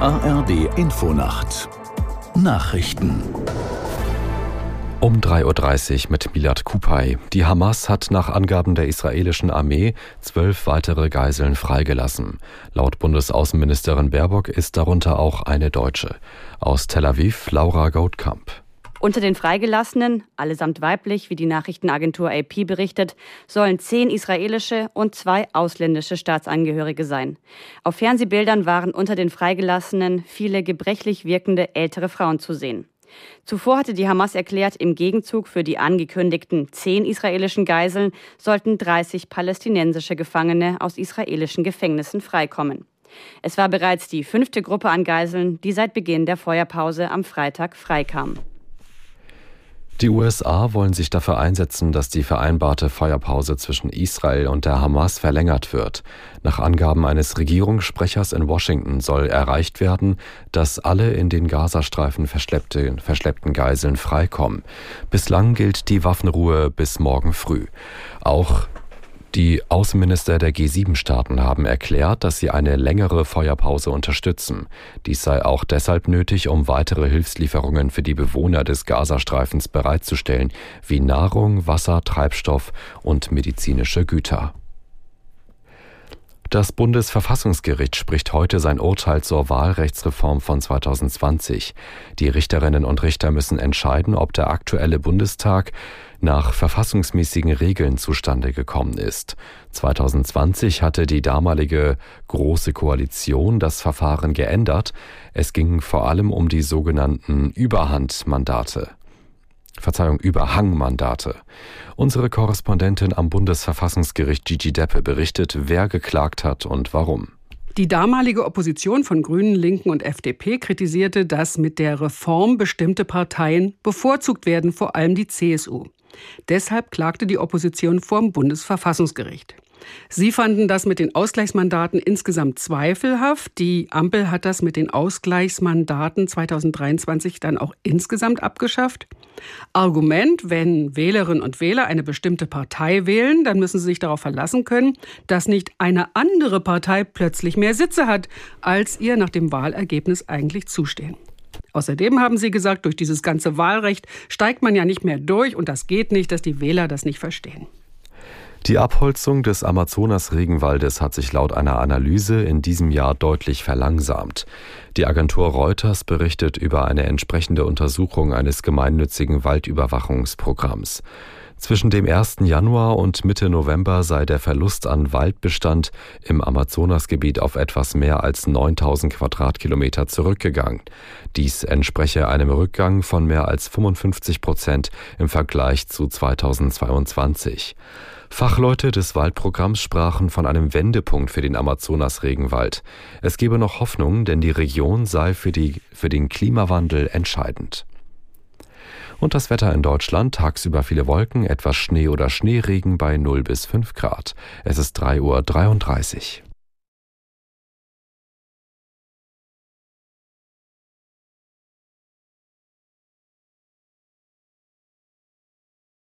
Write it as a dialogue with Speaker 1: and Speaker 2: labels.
Speaker 1: ARD Infonacht Nachrichten
Speaker 2: um 3.30 Uhr mit Milad Kupay. Die Hamas hat nach Angaben der israelischen Armee zwölf weitere Geiseln freigelassen. Laut Bundesaußenministerin Baerbock ist darunter auch eine Deutsche. Aus Tel Aviv Laura Goldkamp.
Speaker 3: Unter den Freigelassenen, allesamt weiblich, wie die Nachrichtenagentur AP berichtet, sollen zehn israelische und zwei ausländische Staatsangehörige sein. Auf Fernsehbildern waren unter den Freigelassenen viele gebrechlich wirkende ältere Frauen zu sehen. Zuvor hatte die Hamas erklärt, im Gegenzug für die angekündigten zehn israelischen Geiseln sollten 30 palästinensische Gefangene aus israelischen Gefängnissen freikommen. Es war bereits die fünfte Gruppe an Geiseln, die seit Beginn der Feuerpause am Freitag freikam.
Speaker 2: Die USA wollen sich dafür einsetzen, dass die vereinbarte Feuerpause zwischen Israel und der Hamas verlängert wird. Nach Angaben eines Regierungssprechers in Washington soll erreicht werden, dass alle in den Gazastreifen verschleppte, verschleppten Geiseln freikommen. Bislang gilt die Waffenruhe bis morgen früh. Auch die Außenminister der G7-Staaten haben erklärt, dass sie eine längere Feuerpause unterstützen. Dies sei auch deshalb nötig, um weitere Hilfslieferungen für die Bewohner des Gazastreifens bereitzustellen, wie Nahrung, Wasser, Treibstoff und medizinische Güter. Das Bundesverfassungsgericht spricht heute sein Urteil zur Wahlrechtsreform von 2020. Die Richterinnen und Richter müssen entscheiden, ob der aktuelle Bundestag nach verfassungsmäßigen Regeln zustande gekommen ist. 2020 hatte die damalige Große Koalition das Verfahren geändert. Es ging vor allem um die sogenannten Überhandmandate. Verzeihung, Überhangmandate. Unsere Korrespondentin am Bundesverfassungsgericht Gigi Deppe berichtet, wer geklagt hat und warum.
Speaker 4: Die damalige Opposition von Grünen, Linken und FDP kritisierte, dass mit der Reform bestimmte Parteien bevorzugt werden, vor allem die CSU. Deshalb klagte die Opposition vor dem Bundesverfassungsgericht. Sie fanden das mit den Ausgleichsmandaten insgesamt zweifelhaft. Die Ampel hat das mit den Ausgleichsmandaten 2023 dann auch insgesamt abgeschafft. Argument, wenn Wählerinnen und Wähler eine bestimmte Partei wählen, dann müssen sie sich darauf verlassen können, dass nicht eine andere Partei plötzlich mehr Sitze hat, als ihr nach dem Wahlergebnis eigentlich zustehen. Außerdem haben sie gesagt, durch dieses ganze Wahlrecht steigt man ja nicht mehr durch und das geht nicht, dass die Wähler das nicht verstehen.
Speaker 2: Die Abholzung des Amazonas-Regenwaldes hat sich laut einer Analyse in diesem Jahr deutlich verlangsamt. Die Agentur Reuters berichtet über eine entsprechende Untersuchung eines gemeinnützigen Waldüberwachungsprogramms. Zwischen dem 1. Januar und Mitte November sei der Verlust an Waldbestand im Amazonasgebiet auf etwas mehr als 9000 Quadratkilometer zurückgegangen. Dies entspreche einem Rückgang von mehr als 55 Prozent im Vergleich zu 2022. Fachleute des Waldprogramms sprachen von einem Wendepunkt für den Amazonas-Regenwald. Es gebe noch Hoffnung, denn die Region sei für, die, für den Klimawandel entscheidend. Und das Wetter in Deutschland, tagsüber viele Wolken, etwas Schnee oder Schneeregen bei 0 bis 5 Grad. Es ist 3.33 Uhr.